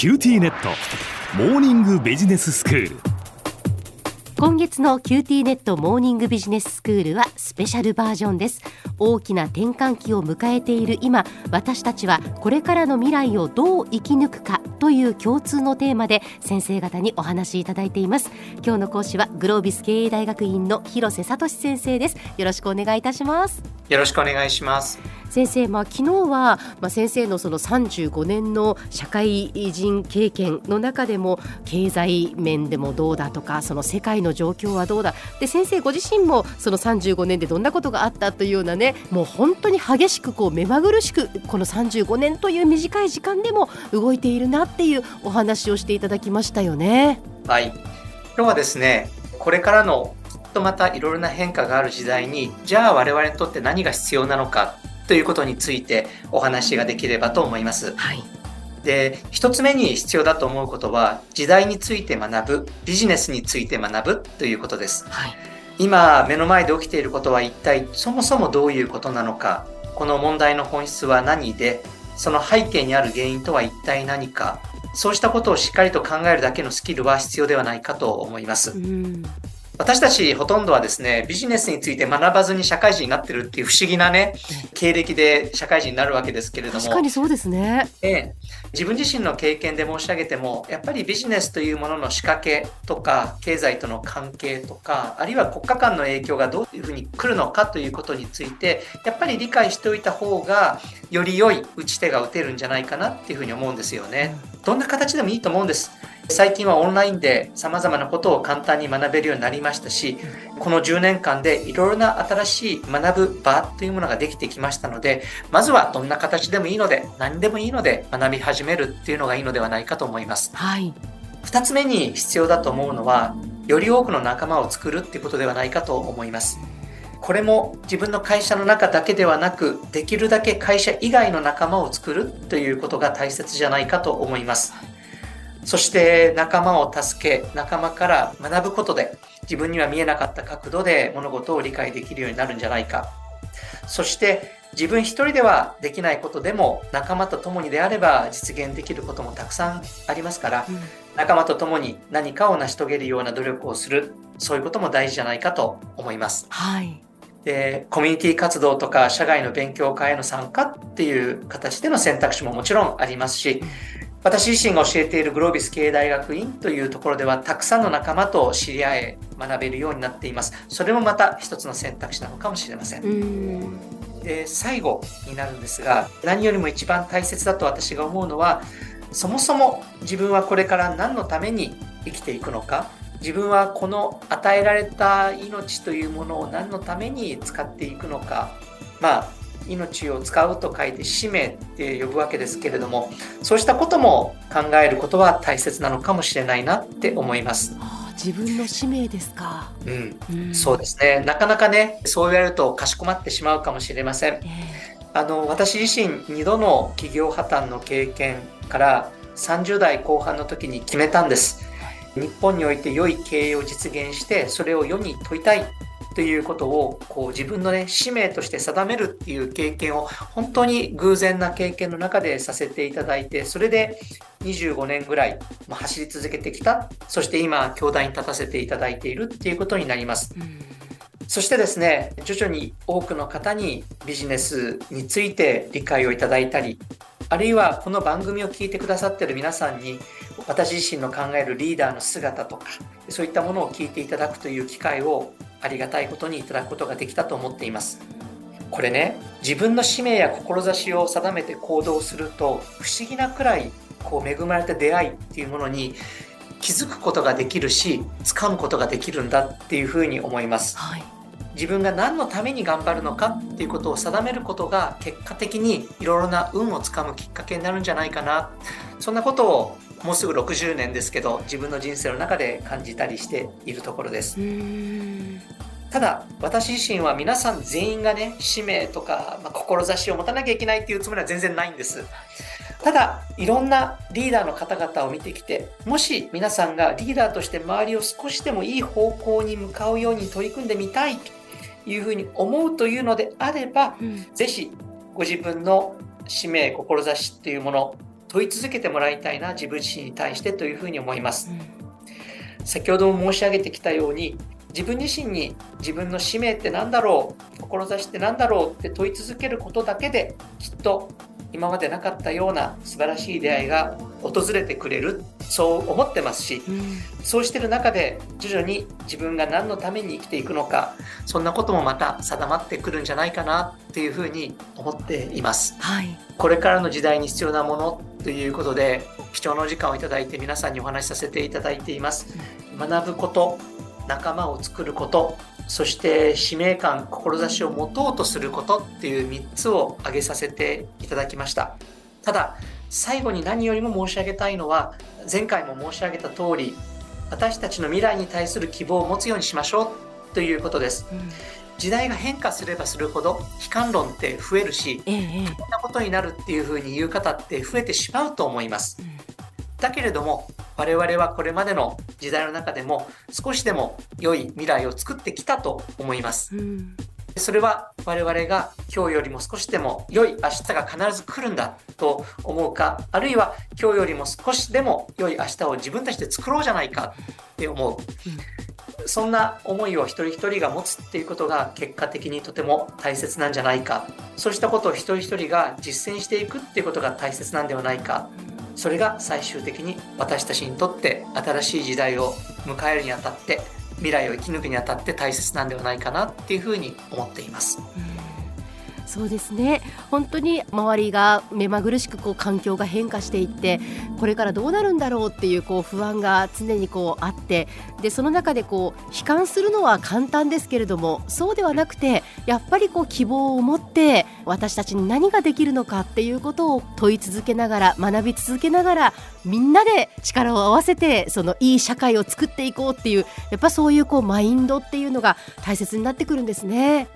キューティーネット。モーニングビジネススクール。今月のキューティーネットモーニングビジネススクールはスペシャルバージョンです。大きな転換期を迎えている今私たちはこれからの未来をどう生き抜くかという共通のテーマで先生方にお話しいただいています。今日の講師はグロービス経営大学院の広瀬聡先生です。よろしくお願いいたします。よろしくお願いします先生、まあ、昨日は、まあ、先生のその35年の社会人経験の中でも経済面でもどうだとかその世界の状況はどうだで先生ご自身もその35年でどんなことがあったというようなねもう本当に激しくこう目まぐるしくこの35年という短い時間でも動いているなっていうお話をしていただきましたよね。はい今日はですねこれからのきっとまたいろいろな変化がある時代にじゃあ我々にとって何が必要なのかということについてお話ができればと思います。はい、で一つ目に必要だと思うことは時代について学ぶビジネスについて学ぶということです。はい、今目の前で起きていることは一体そもそもどういうことなのかこの問題の本質は何でその背景にある原因とは一体何かそうしたことをしっかりと考えるだけのスキルは必要ではないかと思います。うん私たちほとんどはですね、ビジネスについて学ばずに社会人になってるっていう不思議なね、経歴で社会人になるわけですけれども。確かにそうですね。ええ、自分自身の経験で申し上げても、やっぱりビジネスというものの仕掛けとか、経済との関係とか、あるいは国家間の影響がどういうふうに来るのかということについて、やっぱり理解しておいた方が、より良い打ち手が打てるんじゃないかなっていうふうに思うんですよね。どんな形でもいいと思うんです。最近はオンラインで様々なことを簡単に学べるようになりましたし、この10年間でいろいろな新しい学ぶ場というものができてきましたので、まずはどんな形でもいいので、何でもいいので学び始めるっていうのがいいのではないかと思います。はい。二つ目に必要だと思うのは、より多くの仲間を作るっていうことではないかと思います。これも自分の会社の中だけではなく、できるだけ会社以外の仲間を作るということが大切じゃないかと思います。そして仲間を助け、仲間から学ぶことで自分には見えなかった角度で物事を理解できるようになるんじゃないか。そして自分一人ではできないことでも仲間と共にであれば実現できることもたくさんありますから、うん、仲間と共に何かを成し遂げるような努力をする、そういうことも大事じゃないかと思います。はい。で、コミュニティ活動とか社外の勉強会への参加っていう形での選択肢ももちろんありますし、私自身が教えているグロービス経営大学院というところではたくさんの仲間と知り合え学べるようになっています。それもまた一つの選択肢なのかもしれません。で最後になるんですが何よりも一番大切だと私が思うのはそもそも自分はこれから何のために生きていくのか自分はこの与えられた命というものを何のために使っていくのか。まあ命を使うと書いて使命って呼ぶわけですけれどもそうしたことも考えることは大切なのかもしれないなって思います。自分の使命ですか、うん、うん、そうですねなかなかねそう言われるとかしこまってしまうかもしれません、えー、あの私自身2度の企業破綻の経験から30代後半の時に決めたんです日本において良い経営を実現してそれを世に問いたいということをこう自分のね使命として定めるっていう経験を本当に偶然な経験の中でさせていただいてそれで25年ぐらい走り続けてきたそして今教壇に立たせていただいているっていうことになります。そしてですね徐々に多くの方にビジネスについて理解をいただいたりあるいはこの番組を聞いてくださってる皆さんに私自身の考えるリーダーの姿とかそういったものを聞いていただくという機会をありがたいことにいただくことができたと思っています。これね、自分の使命や志を定めて行動すると、不思議なくらいこう恵まれた出会いっていうものに気づくことができるし、掴むことができるんだっていうふうに思います。はい、自分が何のために頑張るのかっていうことを定めることが結果的にいろいろな運をつかむきっかけになるんじゃないかな。そんなことをもうすぐ60年ですけど自分の人生の中で感じたりしているところです。ただ私自身は皆さん全員がね使命とか、まあ、志を持たなきゃいけないっていうつもりは全然ないんです。ただいろんなリーダーの方々を見てきてもし皆さんがリーダーとして周りを少しでもいい方向に向かうように取り組んでみたいというふうに思うというのであれば、うん、ぜひご自分の使命志っていうもの問い続けてもらいたいな自分自身に対してというふうに思います。先ほども申し上げてきたように自分自身に自分の使命って何だろう志って何だろうって問い続けることだけできっと今までなかったような素晴らしい出会いが訪れてくれる。そう思ってますし、うん、そうしてる中で徐々に自分が何のために生きていくのかそんなこともまた定まってくるんじゃないかなっていうふうに思っています、はい、これからの時代に必要なものということで貴重なお時間をいただいて皆さんにお話しさせていただいています、学ぶこと仲間を作ることそして使命感志を持とうとすることっていう3つを挙げさせていただきました。ただ最後に何よりも申し上げたいのは前回も申し上げた通り私たちの未来に対する希望を持つようにしましょうということです、うん、時代が変化すればするほど悲観論って増えるし、ええ、こんなことになるっていうふうに言う方って増えてしまうと思います、うん、だけれども我々はこれまでの時代の中でも少しでも良い未来を作ってきたと思います。うんそれは我々が今日よりも少しでも良い明日が必ず来るんだと思うか、あるいは今日よりも少しでも良い明日を自分たちで作ろうじゃないかって思う。うん、そんな思いを一人一人が持つっていうことが結果的にとても大切なんじゃないか。そうしたことを一人一人が実践していくっていうことが大切なんではないか。それが最終的に私たちにとって新しい時代を迎えるにあたって未来を生き抜くにあたって大切なんではないかなっていうふうに思っています。そうですね本当に周りが目まぐるしくこう環境が変化していってこれからどうなるんだろうっていうこう不安が常にこうあってでその中でこう悲観するのは簡単ですけれどもそうではなくてやっぱりこう希望を持って私たちに何ができるのかっていうことを問い続けながら学び続けながらみんなで力を合わせてそのいい社会を作っていこうっていうやっぱそういうこうマインドっていうのが大切になってくるんですね。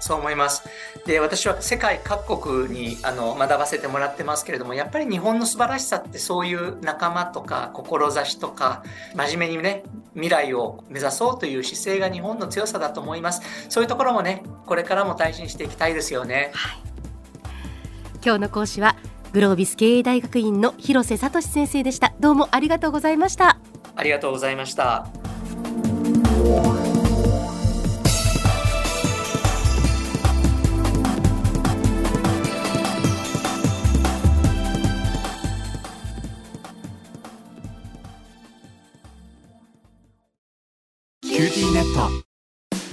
そう思います。で、私は世界各国にあの学ばせてもらってますけれども、やっぱり日本の素晴らしさってそういう仲間とか志とか、真面目にね、未来を目指そうという姿勢が日本の強さだと思います。そういうところもね、これからも大事にしていきたいですよね。はい、今日の講師はグロービス経営大学院の広瀬聡先生でした。どうもありがとうございました。ありがとうございました。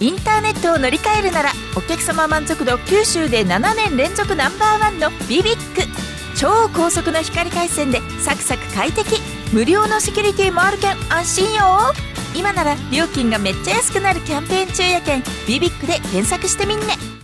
インターネットを乗り換えるならお客様満足度九州で7年連続ナンバーワンのビビック。超高速の光回線でサクサク快適無料のセキュリティもあるけん安心よ。今なら料金がめっちゃ安くなるキャンペーン中やけんビビックで検索してみんね。